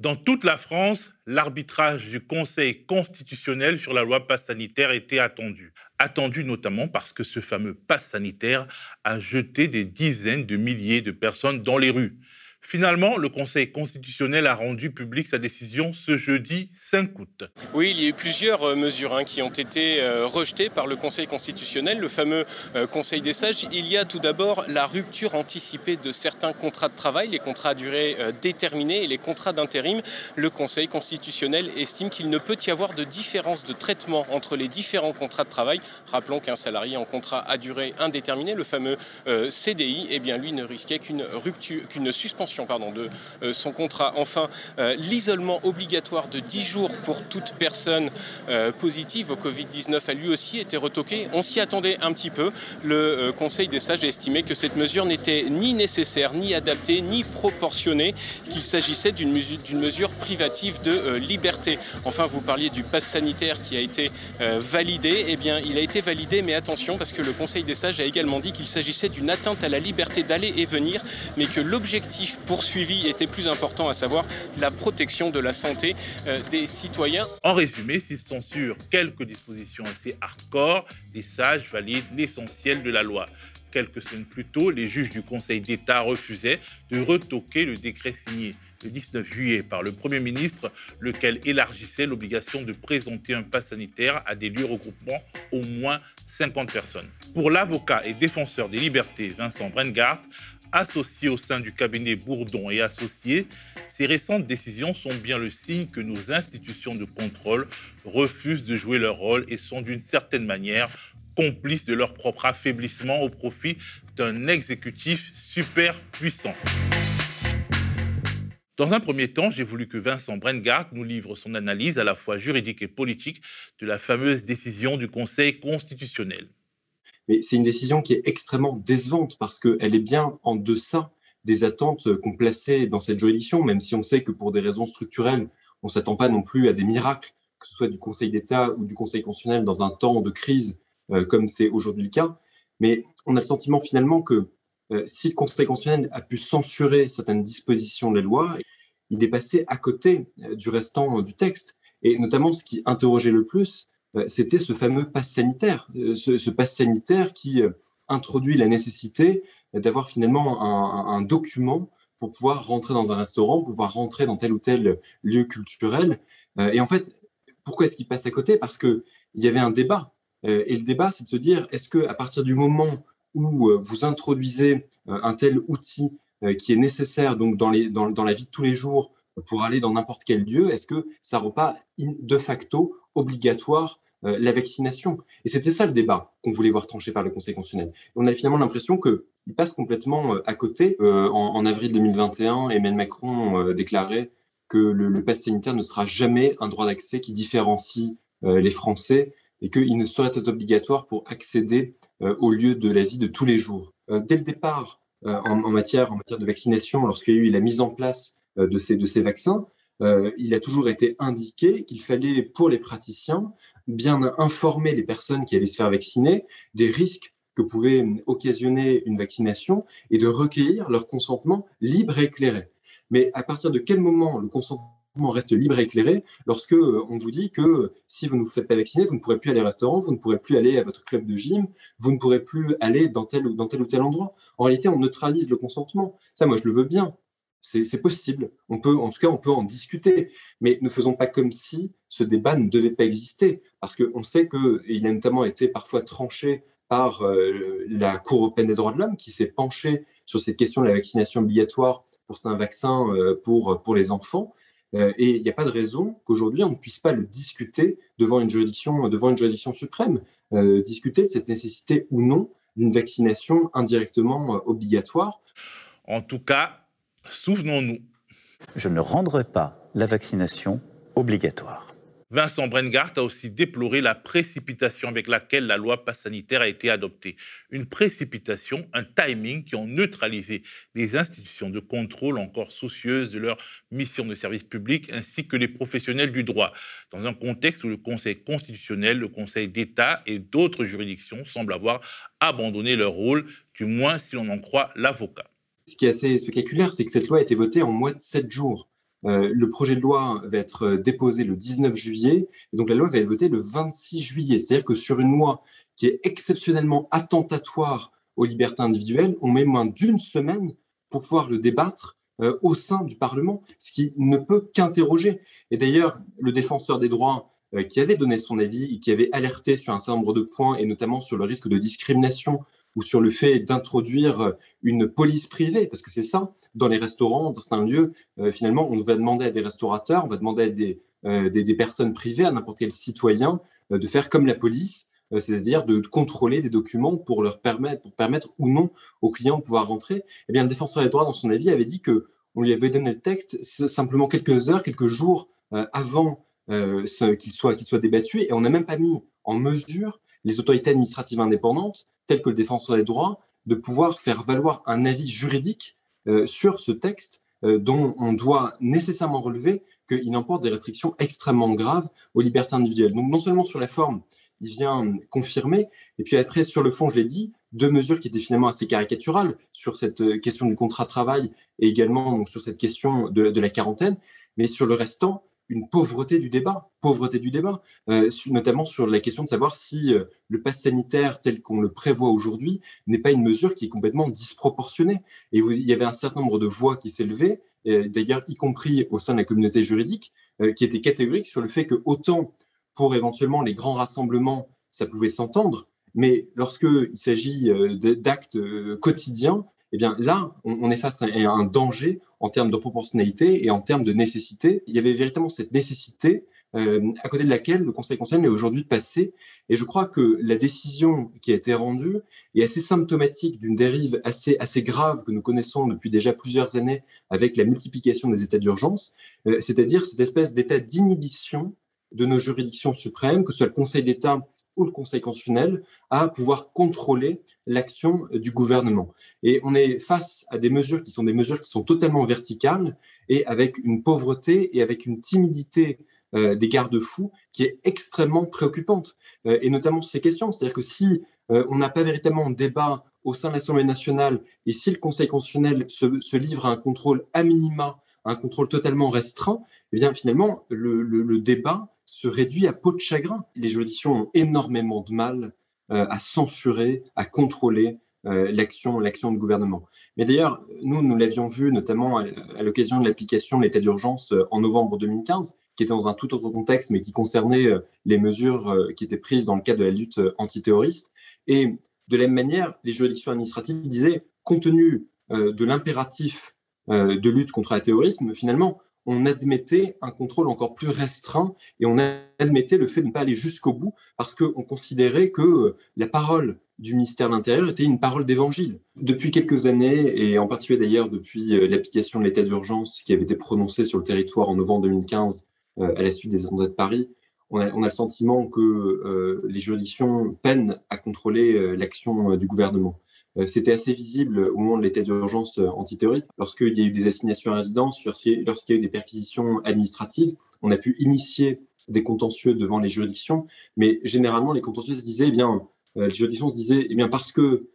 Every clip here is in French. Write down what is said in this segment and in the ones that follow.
Dans toute la France, l'arbitrage du Conseil constitutionnel sur la loi passe sanitaire était attendu. Attendu notamment parce que ce fameux passe sanitaire a jeté des dizaines de milliers de personnes dans les rues. Finalement, le Conseil constitutionnel a rendu public sa décision ce jeudi 5 août. Oui, il y a eu plusieurs euh, mesures hein, qui ont été euh, rejetées par le Conseil constitutionnel, le fameux euh, Conseil des sages. Il y a tout d'abord la rupture anticipée de certains contrats de travail, les contrats à durée déterminée et les contrats d'intérim. Le Conseil constitutionnel estime qu'il ne peut y avoir de différence de traitement entre les différents contrats de travail. Rappelons qu'un salarié en contrat à durée indéterminée, le fameux CDI, eh bien lui ne risquait qu'une rupture, qu'une suspension de euh, son contrat. Enfin, euh, l'isolement obligatoire de 10 jours pour toute personne euh, positive au Covid-19 a lui aussi été retoqué. On s'y attendait un petit peu. Le Conseil des sages a estimé que cette mesure n'était ni nécessaire, ni adaptée, ni proportionnée, qu'il s'agissait d'une mesure, mesure, privative de liberté. Enfin, vous parliez du pass sanitaire qui a été validé. Eh bien, il a été validé, mais attention, parce que le Conseil des sages a également dit qu'il s'agissait d'une atteinte à la liberté d'aller et venir, mais que l'objectif poursuivi était plus important, à savoir la protection de la santé euh, des citoyens. En résumé, s'ils censurent quelques dispositions assez hardcore, les sages valident l'essentiel de la loi. Quelques semaines plus tôt, les juges du Conseil d'État refusaient de retoquer le décret signé le 19 juillet par le Premier ministre, lequel élargissait l'obligation de présenter un pass sanitaire à des lieux regroupant au moins 50 personnes. Pour l'avocat et défenseur des libertés Vincent Brengart, associés au sein du cabinet Bourdon et associés, ces récentes décisions sont bien le signe que nos institutions de contrôle refusent de jouer leur rôle et sont d'une certaine manière complices de leur propre affaiblissement au profit d'un exécutif super puissant. Dans un premier temps, j'ai voulu que Vincent Brengart nous livre son analyse à la fois juridique et politique de la fameuse décision du Conseil constitutionnel. Mais c'est une décision qui est extrêmement décevante parce qu'elle est bien en deçà des attentes qu'on plaçait dans cette juridiction, même si on sait que pour des raisons structurelles, on ne s'attend pas non plus à des miracles, que ce soit du Conseil d'État ou du Conseil constitutionnel dans un temps de crise euh, comme c'est aujourd'hui le cas. Mais on a le sentiment finalement que euh, si le Conseil constitutionnel a pu censurer certaines dispositions de la loi, il est passé à côté euh, du restant du texte. Et notamment, ce qui interrogeait le plus, c'était ce fameux pass sanitaire, euh, ce, pass sanitaire qui euh, introduit la nécessité d'avoir finalement un, document pour pouvoir rentrer dans un restaurant, pour pouvoir rentrer dans tel ou tel lieu culturel. et en fait, pourquoi est-ce qu'il passe à côté? Parce qu'il y avait un débat. et le débat, c'est de se dire, est-ce qu'à partir du moment où vous introduisez un tel outil qui est nécessaire donc dans, dans la vie de tous les jours pour aller dans n'importe quel lieu, est-ce que ça rend pas de facto obligatoire euh, la vaccination? Et c'était ça le débat qu'on voulait voir tranché par le Conseil constitutionnel. on a finalement l'impression qu'il passe complètement euh, à côté. Euh, en, avril 2021, Emmanuel Macron déclarait que le, le pass sanitaire ne sera jamais un droit d'accès qui différencie les Français et qu'il ne saurait être obligatoire pour accéder au lieu de la vie de tous les jours. dès le départ, en matière de vaccination, lorsqu'il y a eu la mise en place de ces, de ces vaccins, il a toujours été indiqué qu'il fallait, pour les praticiens, bien informer les personnes qui allaient se faire vacciner des risques que pouvait occasionner une vaccination et de recueillir leur consentement libre et éclairé. Mais à partir de quel moment le consentement reste libre et éclairé lorsque euh, on vous dit que si vous ne vous faites pas vacciner, vous ne pourrez plus aller au restaurant, vous ne pourrez plus aller à votre club de gym, vous ne pourrez plus aller dans tel, dans tel ou tel endroit? En réalité, on neutralise le consentement. Ça, moi, je le veux bien. C'est possible. On peut, en tout cas, on peut en discuter. Mais ne faisons pas comme si ce débat ne devait pas exister. Parce qu'on sait qu'il a notamment été parfois tranché par euh, la Cour européenne des droits de l'homme, qui s'est penchée sur cette question de la vaccination obligatoire pour un vaccin euh, pour, pour les enfants. Euh, et il n'y a pas de raison qu'aujourd'hui, on ne puisse pas le discuter devant une juridiction, devant une juridiction suprême. discuter de cette nécessité ou non d'une vaccination indirectement obligatoire. En tout cas, Souvenons-nous. Je ne rendrai pas la vaccination obligatoire. Vincent Brengart a aussi déploré la précipitation avec laquelle la loi passe sanitaire a été adoptée. Une précipitation, un timing qui ont neutralisé les institutions de contrôle encore soucieuses de leur mission de service public ainsi que les professionnels du droit, dans un contexte où le Conseil constitutionnel, le Conseil d'État et d'autres juridictions semblent avoir abandonné leur rôle, du moins si l'on en croit l'avocat ce qui est assez spectaculaire, c'est que cette loi a été votée en moins de sept jours. le projet de loi va être déposé le 19 juillet, et donc la loi va être votée le 26 juillet. C'est-à-dire que sur une loi qui est exceptionnellement attentatoire aux libertés individuelles, on met moins d'une semaine pour pouvoir le débattre au sein du Parlement, ce qui ne peut qu'interroger. Et d'ailleurs, le défenseur des droits euh, qui avait donné son avis et qui avait alerté sur un certain nombre de points, et notamment sur le risque de discrimination ou sur le fait d'introduire euh, une police privée, parce que c'est ça, dans les restaurants, dans certains lieux, euh, finalement, on va demander à des restaurateurs, on va demander à des, des, personnes privées, à n'importe quel citoyen, de faire comme la police, c'est-à-dire de contrôler des documents pour leur permettre, pour permettre ou non aux clients de pouvoir rentrer. Eh bien, le défenseur des droits, dans son avis, avait dit que on lui avait donné le texte simplement quelques heures, quelques jours avant euh, qu'il soit, qu'il soit débattu. Et on n'a même pas mis en mesure les autorités administratives indépendantes, telles que le défenseur des droits, de pouvoir faire valoir un avis juridique euh, sur ce texte euh, dont on doit nécessairement relever qu'il emporte des restrictions extrêmement graves aux libertés individuelles. Donc non seulement sur la forme, il vient confirmer, et puis après sur le fond, je l'ai dit, deux mesures qui étaient finalement assez caricaturales sur cette question du contrat de travail et également sur cette question de la quarantaine, mais sur le restant, une pauvreté du débat, pauvreté du débat, euh, notamment sur la question de savoir si euh, le pass sanitaire tel qu'on le prévoit aujourd'hui n'est pas une mesure qui est complètement disproportionnée. Et il y avait un certain nombre de voix qui s'élevaient, d'ailleurs y compris au sein de la communauté juridique, euh, qui étaient catégoriques sur le fait que autant pour éventuellement les grands rassemblements, ça pouvait s'entendre, mais lorsqu'il s'agit d'actes quotidiens, eh bien là, on, est face à un danger en termes de proportionnalité et en termes de nécessité. Il y avait véritablement cette nécessité euh, à côté de laquelle le Conseil constitutionnel est aujourd'hui passé. Et je crois que la décision qui a été rendue est assez symptomatique d'une dérive assez, assez grave que nous connaissons depuis déjà plusieurs années avec la multiplication des états d'urgence, euh, c'est-à-dire cette espèce d'état d'inhibition de nos juridictions suprêmes, que ce soit le Conseil d'État le Conseil constitutionnel, à pouvoir contrôler l'action du gouvernement. Et on est face à des mesures qui sont des mesures qui sont totalement verticales et avec une pauvreté et avec une timidité euh, des garde-fous qui est extrêmement préoccupante, euh, et notamment sur ces questions. C'est-à-dire que si euh, on n'a pas véritablement de débat au sein de l'Assemblée nationale et si le Conseil constitutionnel se, livre à un contrôle à minima, un contrôle totalement restreint, eh bien finalement le, le, le débat se réduit à peau de chagrin. Les juridictions ont énormément de mal euh, à censurer, à contrôler euh, l'action, du gouvernement. Mais d'ailleurs, nous, nous l'avions vu notamment à, l'occasion de l'application de l'état d'urgence euh, en novembre 2015, qui était dans un tout autre contexte, mais qui concernait les mesures qui étaient prises dans le cadre de la lutte antiterroriste. Et de la même manière, les juridictions administratives disaient, compte tenu de l'impératif de lutte contre le terrorisme, finalement, on admettait un contrôle encore plus restreint et on admettait le fait de ne pas aller jusqu'au bout parce qu'on considérait que euh, la parole du ministère de l'Intérieur était une parole d'évangile. Depuis quelques années, et en particulier d'ailleurs depuis euh, l'application de l'état d'urgence qui avait été prononcé sur le territoire en novembre 2015 euh, à la suite des attentats de Paris, on a, le sentiment que les juridictions peinent à contrôler l'action du gouvernement. Euh, c'était assez visible au moment de l'état d'urgence euh, antiterroriste. Lorsqu'il y a eu des assignations à résidence, lorsqu'il y a eu des perquisitions administratives, on a pu initier des contentieux devant les juridictions, mais généralement les contentieux se disaient, eh bien, euh, juridictions se disaient, eh parce que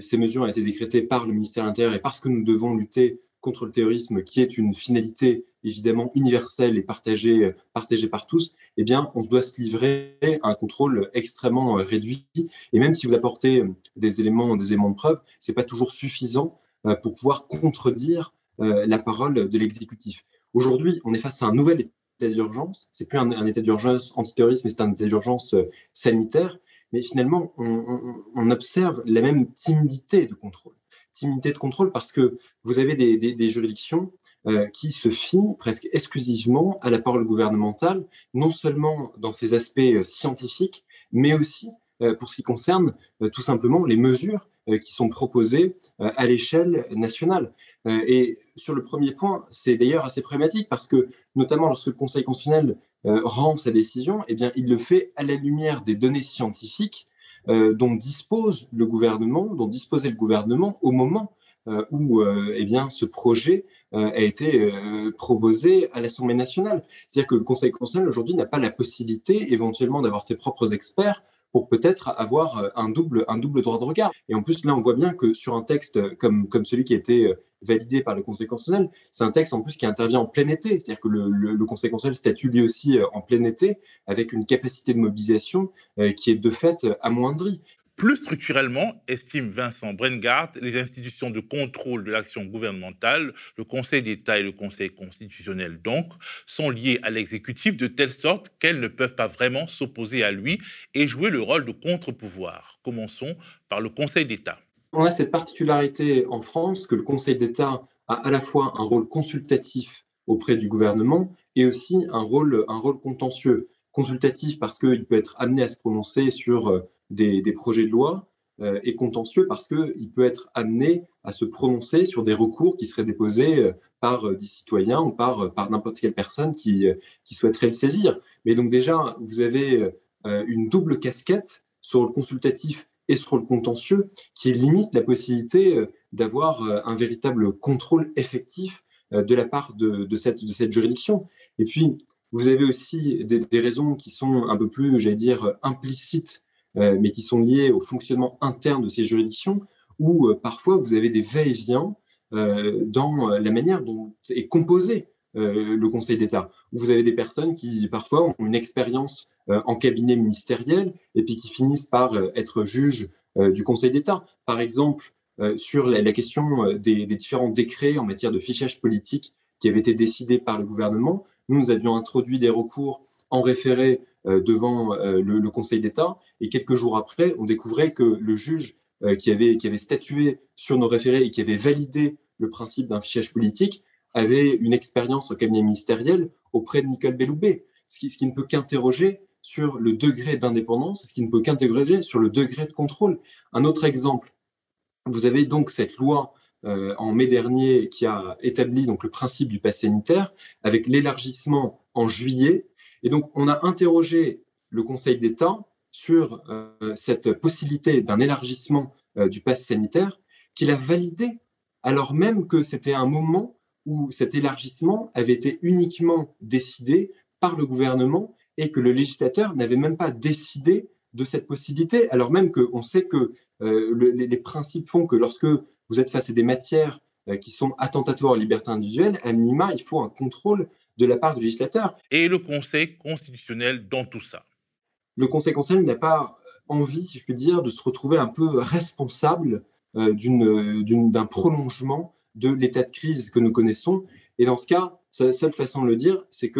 ces mesures ont été décrétées par le ministère de l'Intérieur et parce que nous devons lutter contre le terrorisme, qui est une finalité évidemment universelle et partagée, partagée par tous, eh bien, on se doit se livrer à un contrôle extrêmement euh, réduit. Et même si vous apportez euh, des éléments, des éléments de preuve, c'est pas toujours suffisant euh, pour pouvoir contredire la parole de l'exécutif. Aujourd'hui, on est face à un nouvel état d'urgence. C'est plus un, état d'urgence antiterroriste, mais c'est un état d'urgence sanitaire. Mais finalement, on observe la même timidité de contrôle timidité de contrôle parce que vous avez des, juridictions euh, qui se fient presque exclusivement à la parole gouvernementale, non seulement dans ses aspects euh, scientifiques, mais aussi euh, pour ce qui concerne tout simplement les mesures qui sont proposées à l'échelle nationale. et sur le premier point, c'est d'ailleurs assez problématique parce que, notamment lorsque le Conseil constitutionnel rend sa décision, eh bien, il le fait à la lumière des données scientifiques euh, dont dispose le gouvernement, dont disposait le gouvernement au moment euh, où euh, eh bien, ce projet a été proposé à l'Assemblée nationale. C'est-à-dire que le Conseil constitutionnel aujourd'hui n'a pas la possibilité éventuellement d'avoir ses propres experts pour peut-être avoir un double, un double droit de regard. Et en plus, là, on voit bien que sur un texte comme, comme celui qui a été validé par le Conseil constitutionnel. C'est un texte en plus qui intervient en plein été, c'est-à-dire que le, Conseil constitutionnel statue lui aussi en plein été avec une capacité de mobilisation qui est de fait amoindrie. Plus structurellement, estime Vincent Brengard, les institutions de contrôle de l'action gouvernementale, le Conseil d'État et le Conseil constitutionnel donc, sont liées à l'exécutif de telle sorte qu'elles ne peuvent pas vraiment s'opposer à lui et jouer le rôle de contre-pouvoir. Commençons par le Conseil d'État. On a cette particularité en France que le Conseil d'État a à la fois un rôle consultatif auprès du gouvernement et aussi un rôle, un rôle contentieux. Consultatif parce qu'il peut être amené à se prononcer sur euh, des, projets de loi euh, et contentieux parce qu'il peut être amené à se prononcer sur des recours qui seraient déposés euh, par des citoyens ou par, par n'importe quelle personne qui, qui souhaiterait le saisir. Mais donc déjà, vous avez une double casquette sur le consultatif et sur le contentieux qui limite la possibilité d'avoir un véritable contrôle effectif de la part de, cette, de cette juridiction. Et puis, vous avez aussi des, raisons qui sont un peu plus, j'allais dire, implicites euh, mais qui sont liées au fonctionnement interne de ces juridictions, où euh, parfois vous avez des va-et-vient euh, dans la manière dont est composé le Conseil d'État, vous avez des personnes qui parfois ont une expérience en cabinet ministériel et puis qui finissent par être juges du Conseil d'État. Par exemple, sur la, question des, différents décrets en matière de fichage politique qui avaient été décidés par le gouvernement, nous avions introduit des recours en référé euh, devant euh, le, Conseil d'État. Et quelques jours après, on découvrait que le juge euh, qui, avait, qui avait statué sur nos référés et qui avait validé le principe d'un fichage politique avait une expérience au cabinet ministériel auprès de Nicole Belloubet, ce qui ne peut qu'interroger sur le degré d'indépendance, ce qui ne peut qu'interroger sur le degré de contrôle. Un autre exemple, vous avez donc cette loi en mai dernier qui a établi le principe du pass sanitaire avec l'élargissement en juillet et donc, on a interrogé le Conseil d'État sur euh, cette possibilité d'un élargissement euh, du pass sanitaire qu'il a validé, alors même que c'était un moment où cet élargissement avait été uniquement décidé par le gouvernement et que le législateur n'avait même pas décidé de cette possibilité, alors même qu'on sait que euh, les, principes font que lorsque vous êtes face à des matières qui sont attentatoires aux libertés individuelles, à minima, il faut un contrôle de la part du législateur. Et le Conseil constitutionnel dans tout ça Le Conseil constitutionnel n'a pas envie, si je puis dire, de se retrouver un peu responsable euh, d'un prolongement de l'état de crise que nous connaissons. Et dans ce cas, sa seule façon de le dire, c'est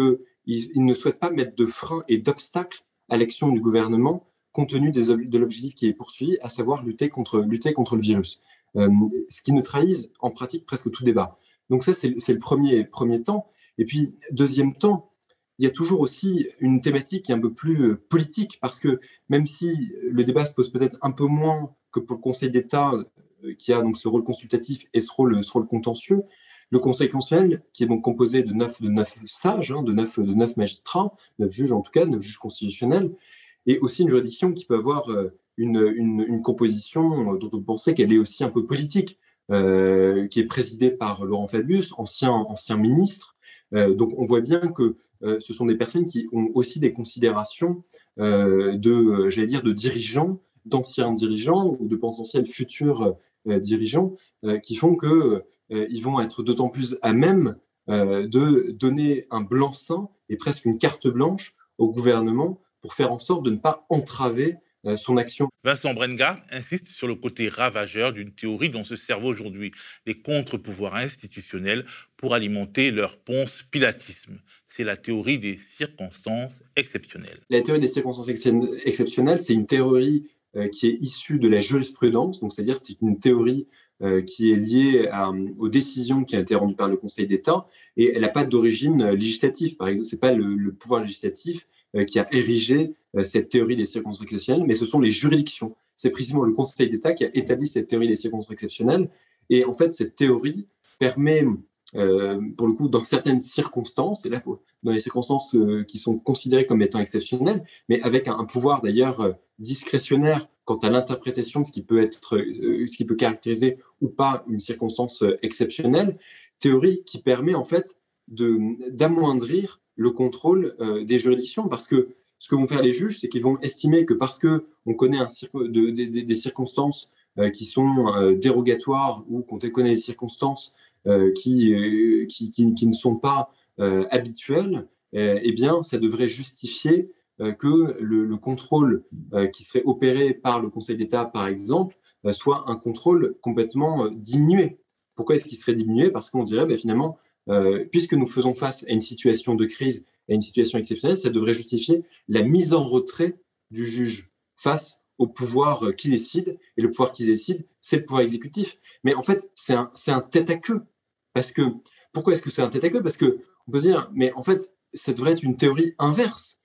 qu'il il ne souhaite pas mettre de frein et d'obstacles à l'action du gouvernement compte tenu de l'objectif qui est poursuivi, à savoir lutter contre, lutter contre le virus. Euh, ce qui neutralise en pratique presque tout débat. Donc ça, c'est le premier, premier temps. Et puis, deuxième temps, il y a toujours aussi une thématique un peu plus euh, politique, parce que même si le débat se pose peut-être un peu moins que pour le Conseil d'État, euh, qui a donc ce rôle consultatif et ce rôle, ce rôle contentieux, le Conseil constitutionnel, qui est donc composé de neuf, sages, hein, de, neuf, magistrats, neuf juges en tout cas, neuf juges constitutionnels, et aussi une juridiction qui peut avoir euh, une, composition dont on pensait qu'elle est aussi un peu politique, qui est présidée par Laurent Fabius, ancien, ministre, euh, donc on voit bien que euh, ce sont des personnes qui ont aussi des considérations euh, de, j'allais dire, de dirigeants, d'anciens dirigeants ou de potentiels futurs dirigeants, qui font que ils vont être d'autant plus à même de donner un blanc-seing et presque une carte blanche au gouvernement pour faire en sorte de ne pas entraver euh, son action. Vincent Brengard insiste sur le côté ravageur d'une théorie dont se servent aujourd'hui les contre-pouvoirs institutionnels pour alimenter leur ponce pilatisme. C'est la théorie des circonstances exceptionnelles. La théorie des circonstances exceptionnelles, c'est une théorie euh, qui est issue de la jurisprudence, donc c'est-à-dire c'est une théorie euh, qui est liée aux décisions qui ont été rendues par le Conseil d'État et elle n'a pas d'origine législative. Par exemple, c'est pas le, pouvoir législatif euh, qui a érigé euh, cette théorie des circonstances exceptionnelles, mais ce sont les juridictions. C'est précisément le Conseil d'État qui a établi cette théorie des circonstances exceptionnelles. Et en fait, cette théorie permet, euh, pour le coup, dans certaines circonstances, et là, dans les circonstances qui sont considérées comme étant exceptionnelles, mais avec un, pouvoir d'ailleurs discrétionnaire quant à l'interprétation de ce qui peut être, ce qui peut caractériser ou pas une circonstance exceptionnelle, théorie qui permet en fait d'amoindrir le contrôle euh, des juridictions. Parce que ce que vont faire les juges, c'est qu'ils vont estimer que parce que on connaît un des circonstances euh, qui sont euh, dérogatoires ou qu'on connaît des circonstances qui, qui, qui, ne sont pas habituels, eh bien, ça devrait justifier que le, contrôle qui serait opéré par le Conseil d'État, par exemple, soit un contrôle complètement diminué. Pourquoi est-ce qu'il serait diminué? Parce qu'on dirait, ben, finalement, puisque nous faisons face à une situation de crise, à une situation exceptionnelle, ça devrait justifier la mise en retrait du juge face au pouvoir euh, qui décide. Et le pouvoir qui décide, c'est le pouvoir exécutif. Mais en fait, c'est un, un tête à queue. Parce que, pourquoi est-ce que c'est un tête à queue? Parce que, on peut se dire, mais en fait, ça devrait être une théorie inverse.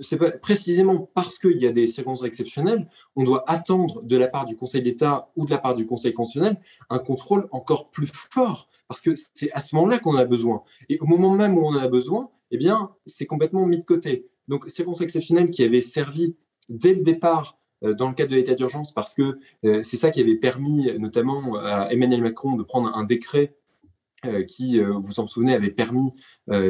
C'est précisément parce qu'il y a des circonstances exceptionnelles, on doit attendre de la part du Conseil d'État ou de la part du Conseil constitutionnel un contrôle encore plus fort, parce que c'est à ce moment-là qu'on a besoin. Et au moment même où on en a besoin, eh bien, c'est complètement mis de côté. Donc, circonstances exceptionnelles qui avaient servi dès le départ euh, dans le cadre de l'état d'urgence, parce que euh, c'est ça qui avait permis notamment à Emmanuel Macron de prendre un décret euh, qui, vous vous en souvenez, avait permis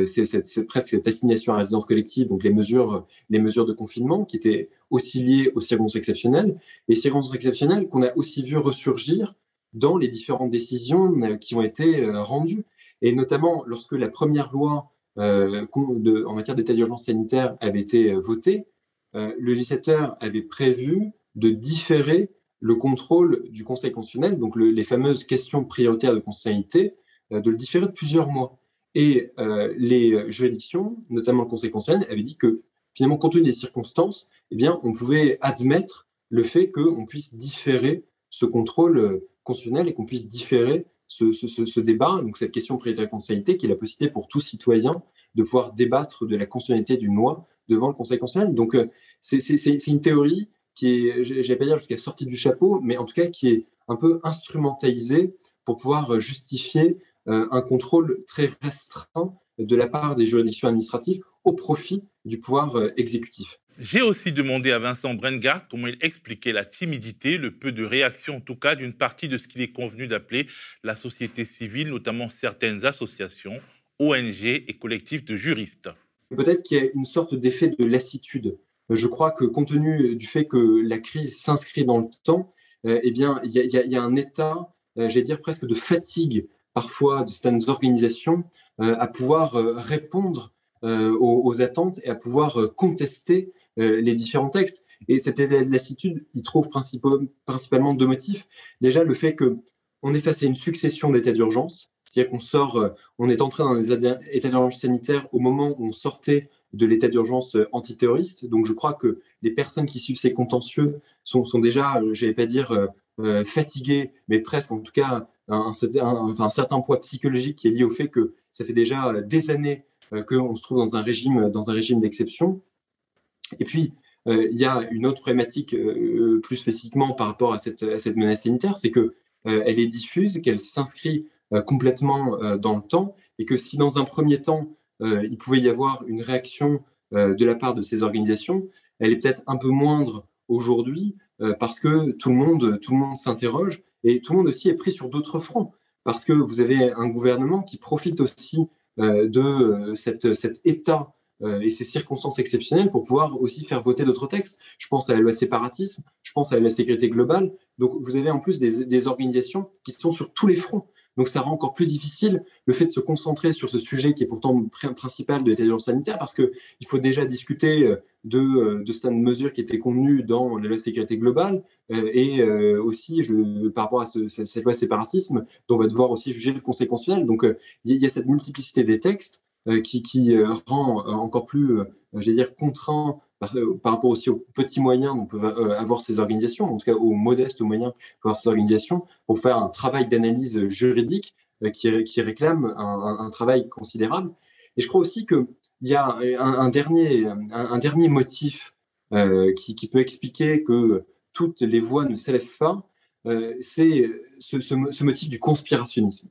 cette, presque cette assignation à résidence collective, donc les mesures, de confinement qui étaient aussi liées aux circonstances exceptionnelles, et circonstances exceptionnelles qu'on a aussi vu ressurgir dans les différentes décisions qui ont été rendues. Et notamment lorsque la première loi en matière d'état d'urgence sanitaire avait été votée, euh, le législateur avait prévu de différer le contrôle du Conseil constitutionnel, donc les fameuses questions prioritaires de constitutionnalité, euh, de le différer de plusieurs mois. Et euh, les juridictions, notamment le Conseil constitutionnel, avaient dit que finalement, compte tenu des circonstances, eh bien, on pouvait admettre le fait qu'on puisse différer ce contrôle constitutionnel et qu'on puisse différer ce, débat, donc cette question de constitutionnalité, qui est la possibilité pour tout citoyen de pouvoir débattre de la constitutionnalité d'une loi devant le Conseil constitutionnel. Donc, euh, c'est une théorie qui est, vais pas dire jusqu'à sortie du chapeau, mais en tout cas qui est un peu instrumentalisée pour pouvoir euh, justifier euh, un contrôle très restreint de la part des juridictions administratives au profit du pouvoir exécutif. J'ai aussi demandé à Vincent Brengard comment il expliquait la timidité, le peu de réaction en tout cas d'une partie de ce qu'il est convenu d'appeler la société civile, notamment certaines associations, ONG et collectifs de juristes. Peut-être qu'il y a une sorte d'effet de lassitude. Je crois que compte tenu du fait que la crise s'inscrit dans le temps, euh, eh bien, il y, a un état, euh, j'allais dire presque de fatigue parfois de certaines organisations euh, à pouvoir répondre aux, attentes et à pouvoir contester les différents textes. Et cette lassitude, il trouve principalement deux motifs. Déjà, le fait qu'on est face à une succession d'états d'urgence, c'est-à-dire qu'on sort, euh, on est entré dans les états d'urgence sanitaire au moment où on sortait de l'état d'urgence euh, antiterroriste. Donc je crois que les personnes qui suivent ces contentieux sont, déjà, euh, je vais pas dire fatiguées, mais presque en tout cas un, un, certain poids psychologique qui est lié au fait que ça fait déjà des années qu'on se trouve dans un régime, dans un régime d'exception. Et puis, il y a une autre problématique plus spécifiquement par rapport à cette, menace sanitaire, c'est qu'elle elle est diffuse, qu'elle s'inscrit euh, complètement euh, dans le temps et que si dans un premier temps, euh, il pouvait y avoir une réaction de la part de ces organisations, elle est peut-être un peu moindre aujourd'hui parce que tout le monde, tout le monde s'interroge et tout le monde aussi est pris sur d'autres fronts parce que vous avez un gouvernement qui profite aussi de cette, cet état et ces circonstances exceptionnelles pour pouvoir aussi faire voter d'autres textes. Je pense à la loi séparatisme, je pense à la sécurité globale. Donc vous avez en plus des organisations qui sont sur tous les fronts. Donc ça rend encore plus difficile le fait de se concentrer sur ce sujet qui est pourtant principal de l'état d'urgence sanitaire parce qu'il faut déjà discuter euh, de, euh, de certaines mesures qui étaient contenues dans la loi sécurité globale euh, et aussi par rapport à cette loi séparatisme dont on va devoir aussi juger le Conseil constitutionnel. Donc il y, a cette multiplicité des textes qui, qui rend encore plus, j'allais dire, contraint par, rapport aussi aux petits moyens dont peuvent avoir ces organisations, en tout cas aux modestes moyens avoir ces organisations, pour faire un travail d'analyse juridique euh, qui, qui, réclame un, travail considérable. Et je crois aussi qu'il y a un, dernier, un, dernier motif euh, qui, peut expliquer que toutes les voix ne s'élèvent pas, euh, c'est ce, ce, motif du conspirationnisme.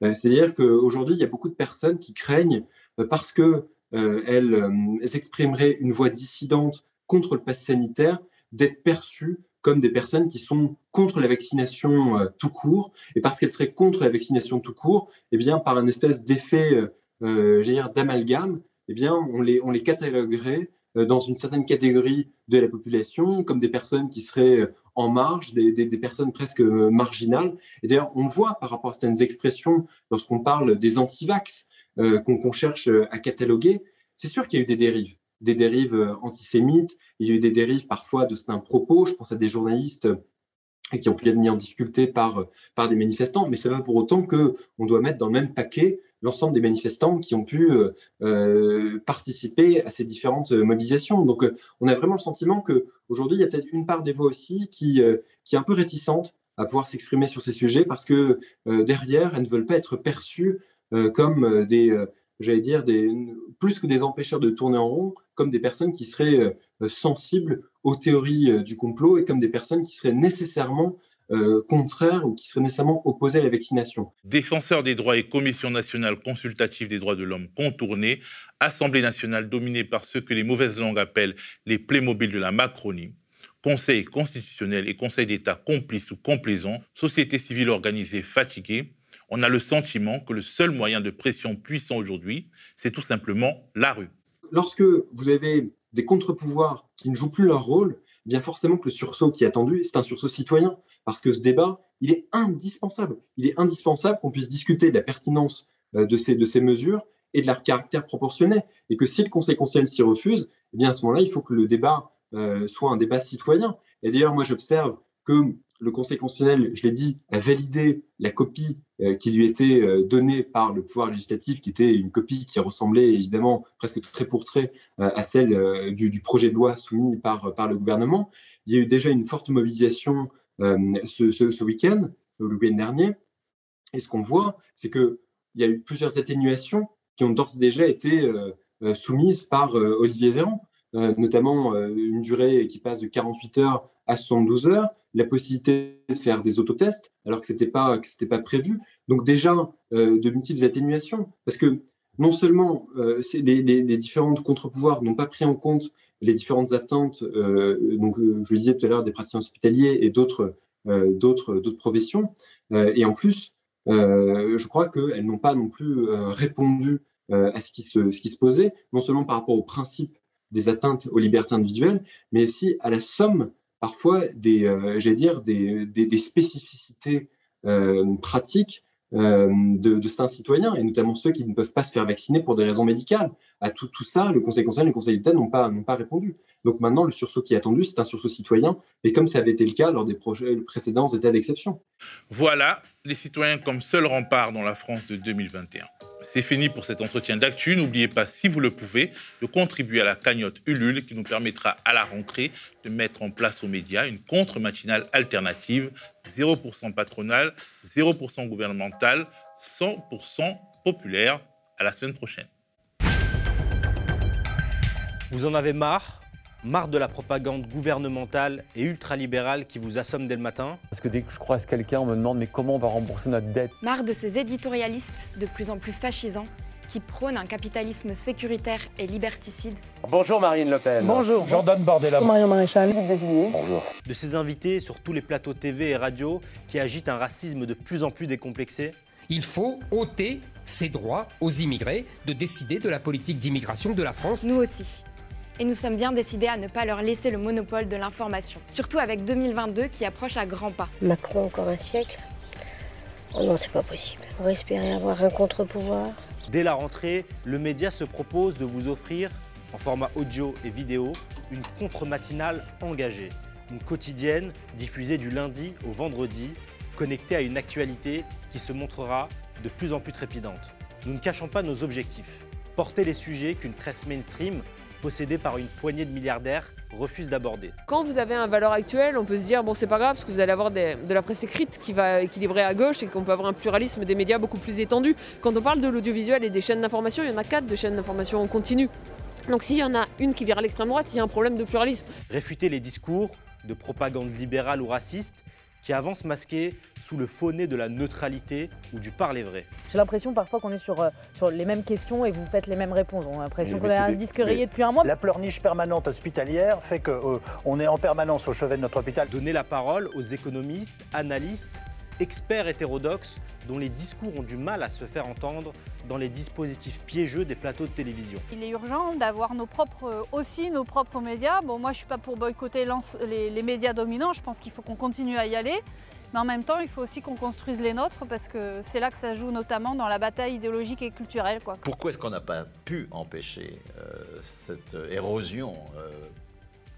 C'est-à-dire qu'aujourd'hui, il y a beaucoup de personnes qui craignent, parce que euh, euh, exprimeraient une voix dissidente contre le pass sanitaire, d'être perçues comme des personnes qui sont contre la vaccination euh, tout court. Et parce qu'elles seraient contre la vaccination tout court, eh bien, par un espèce d'effet d'amalgame, eh bien, on les, on les cataloguerait dans une certaine catégorie de la population, comme des personnes qui seraient en marge, des, personnes presque marginales. Et d'ailleurs, on voit par rapport à certaines expressions lorsqu'on parle des antivax qu'on cherche à cataloguer. C'est sûr qu'il y a eu des dérives, des dérives antisémites, il y a eu des dérives parfois de certains propos. Je pense à des journalistes qui ont pu être mis en difficulté par, par des manifestants, mais c'est pas pour autant qu'on doit mettre dans le même paquet l'ensemble des manifestants qui ont pu euh, euh participer à ces différentes euh, mobilisations. Donc, euh, on a vraiment le sentiment qu'aujourd'hui, il y a peut-être une part des voix aussi qui, qui est un peu réticente à pouvoir s'exprimer sur ces sujets parce que derrière, elles ne veulent pas être perçues comme des, j'allais dire, plus que des empêcheurs de tourner en rond, comme des personnes qui seraient sensibles aux théories du complot et comme des personnes qui seraient nécessairement euh, contraires ou qui seraient nécessairement opposés à la vaccination. Défenseurs des droits et Commission nationale consultative des droits de l'homme contournée, Assemblée nationale dominée par ceux que les mauvaises langues appellent les Playmobil de la Macronie, Conseil constitutionnel et Conseil d'État complices ou complaisants, société civile organisée fatiguée, on a le sentiment que le seul moyen de pression puissant aujourd'hui, c'est tout simplement la rue. Lorsque vous avez des contre-pouvoirs qui ne jouent plus leur rôle, eh bien forcément que le sursaut qui est attendu, c'est un sursaut citoyen. Parce que ce débat, il est indispensable. Il est indispensable qu'on puisse discuter de la pertinence euh, de ces, de ces mesures et de leur caractère proportionné. Et que si le Conseil constitutionnel s'y refuse, eh bien à ce moment-là, il faut que le débat euh, soit un débat citoyen. Et d'ailleurs, moi, j'observe que le Conseil constitutionnel, je l'ai dit, a validé la copie qui lui était donnée par le pouvoir législatif, qui était une copie qui ressemblait évidemment presque très pour trait à celle du, projet de loi soumis par, par le gouvernement. Il y a eu déjà une forte mobilisation euh, ce, ce, week-end, le week-end dernier. Et ce qu'on voit, c'est qu'il y a eu plusieurs atténuations qui ont d'ores et déjà été euh, euh, soumises par Olivier Véran, notamment une durée qui passe de 48 heures à 72 heures, la possibilité de faire des autotests alors que ce n'était pas, pas prévu. Donc déjà, de multiples atténuations, parce que non seulement les, les, les, différents contre-pouvoirs n'ont pas pris en compte les différentes attentes, euh, donc euh, je le disais tout à l'heure, des praticiens hospitaliers et d'autres euh, d'autres d'autres professions. et en plus, je crois qu'elles n'ont pas non plus répondu à ce qui, se, ce qui se posait, non seulement par rapport au principe des atteintes aux libertés individuelles, mais aussi à la somme parfois des, j'allais dire, des, des, spécificités pratiques euh, de, certains citoyens, et notamment ceux qui ne peuvent pas se faire vacciner pour des raisons médicales. À tout, tout ça, le Conseil constitutionnel et le Conseil d'État n'ont pas, pas répondu. Donc maintenant, le sursaut qui est attendu, c'est un sursaut citoyen, et comme ça avait été le cas lors des projets, précédents états d'exception. Voilà, les citoyens comme seul rempart dans la France de 2021. C'est fini pour cet entretien d'actu. N'oubliez pas, si vous le pouvez, de contribuer à la cagnotte Ulule qui nous permettra à la rentrée de mettre en place aux médias une contre-matinale alternative 0% patronale, 0% gouvernementale, 100% populaire. À la semaine prochaine. Vous en avez marre? Marre de la propagande gouvernementale et ultralibérale qui vous assomme dès le matin Parce que dès que je croise quelqu'un, on me demande mais comment on va rembourser notre dette? Marre de ces éditorialistes de plus en plus fascisants qui prônent un capitalisme sécuritaire et liberticide. Bonjour Marine Le Pen. Bonjour. Jordan Bardella. Marion Maréchal. Bonjour. De ces invités sur tous les plateaux TV et radio qui agitent un racisme de plus en plus décomplexé. Il faut ôter ses droits aux immigrés de décider de la politique d'immigration de la France. Nous aussi et nous sommes bien décidés à ne pas leur laisser le monopole de l'information. Surtout avec 2022 qui approche à grands pas. Macron encore un siècle Oh non, c'est pas possible. On va espérer avoir un contre-pouvoir? Dès la rentrée, le média se propose de vous offrir, en format audio et vidéo, une contre-matinale engagée. Une quotidienne diffusée du lundi au vendredi, connectée à une actualité qui se montrera de plus en plus trépidante. Nous ne cachons pas nos objectifs. Porter les sujets qu'une presse mainstream possédé par une poignée de milliardaires refuse d'aborder. Quand vous avez un valeur actuel, on peut se dire bon c'est pas grave parce que vous allez avoir de la presse écrite qui va équilibrer à gauche et qu'on peut avoir un pluralisme des médias beaucoup plus étendu. Quand on parle de l'audiovisuel et des chaînes d'information, il y en a quatre de chaînes d'information en continu. Donc s'il y en a une qui vire à l'extrême droite, il y a un problème de pluralisme. Réfuter les discours de propagande libérale ou raciste qui avance masqué sous le faux nez de la neutralité ou du parler vrai. J'ai l'impression parfois qu'on est sur, euh, sur les mêmes questions et vous faites les mêmes réponses. On a l'impression qu'on a un disque rayé depuis un mois. La pleurniche permanente hospitalière fait qu'on euh, est en permanence au chevet de notre hôpital. Donner la parole aux économistes, analystes experts hétérodoxes dont les discours ont du mal à se faire entendre dans les dispositifs piégeux des plateaux de télévision. Il est urgent d'avoir nos propres, aussi nos propres médias. Bon, moi, je ne suis pas pour boycotter les, les médias dominants. Je pense qu'il faut qu'on continue à y aller. Mais en même temps, il faut aussi qu'on construise les nôtres parce que c'est là que ça joue notamment dans la bataille idéologique et culturelle. Quoi. Pourquoi est-ce qu'on n'a pas pu empêcher euh, cette érosion euh,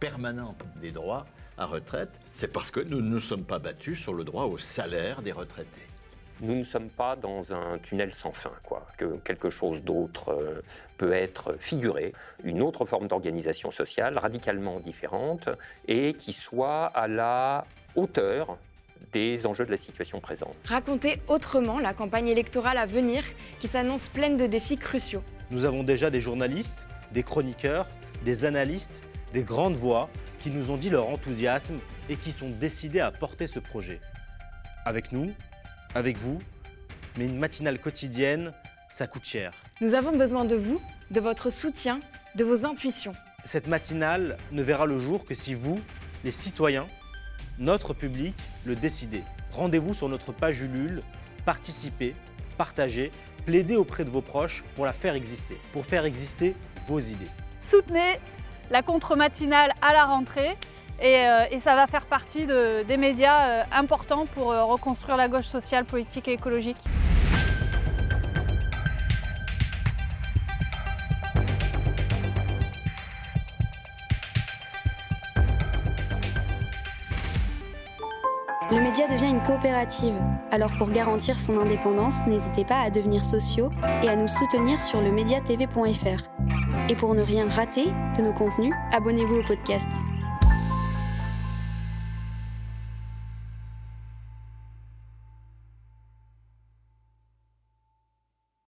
permanente des droits à retraite C'est parce que nous ne nous sommes pas battus sur le droit au salaire des retraités. Nous ne sommes pas dans un tunnel sans fin, quoi. Que quelque chose d'autre euh, peut être figuré, une autre forme d'organisation sociale radicalement différente et qui soit à la hauteur des enjeux de la situation présente. Raconter autrement la campagne électorale à venir qui s'annonce pleine de défis cruciaux. Nous avons déjà des journalistes, des chroniqueurs, des analystes, des grandes voix qui nous ont dit leur enthousiasme et qui sont décidés à porter ce projet. Avec nous, avec vous, mais une matinale quotidienne, ça coûte cher. Nous avons besoin de vous, de votre soutien, de vos intuitions. Cette matinale ne verra le jour que si vous, les citoyens, notre public, le décidez. Rendez-vous sur notre page Ulule, participez, partagez, plaidez auprès de vos proches pour la faire exister, pour faire exister vos idées. Soutenez la contre-matinale à la rentrée et, euh, ça va faire partie des médias euh, importants pour euh, reconstruire la gauche sociale, politique et écologique. Le média devient une coopérative. Alors pour garantir son indépendance, n'hésitez pas à devenir sociaux et à nous soutenir sur le mediatv.fr. Et pour ne rien rater de nos contenus, abonnez-vous au podcast.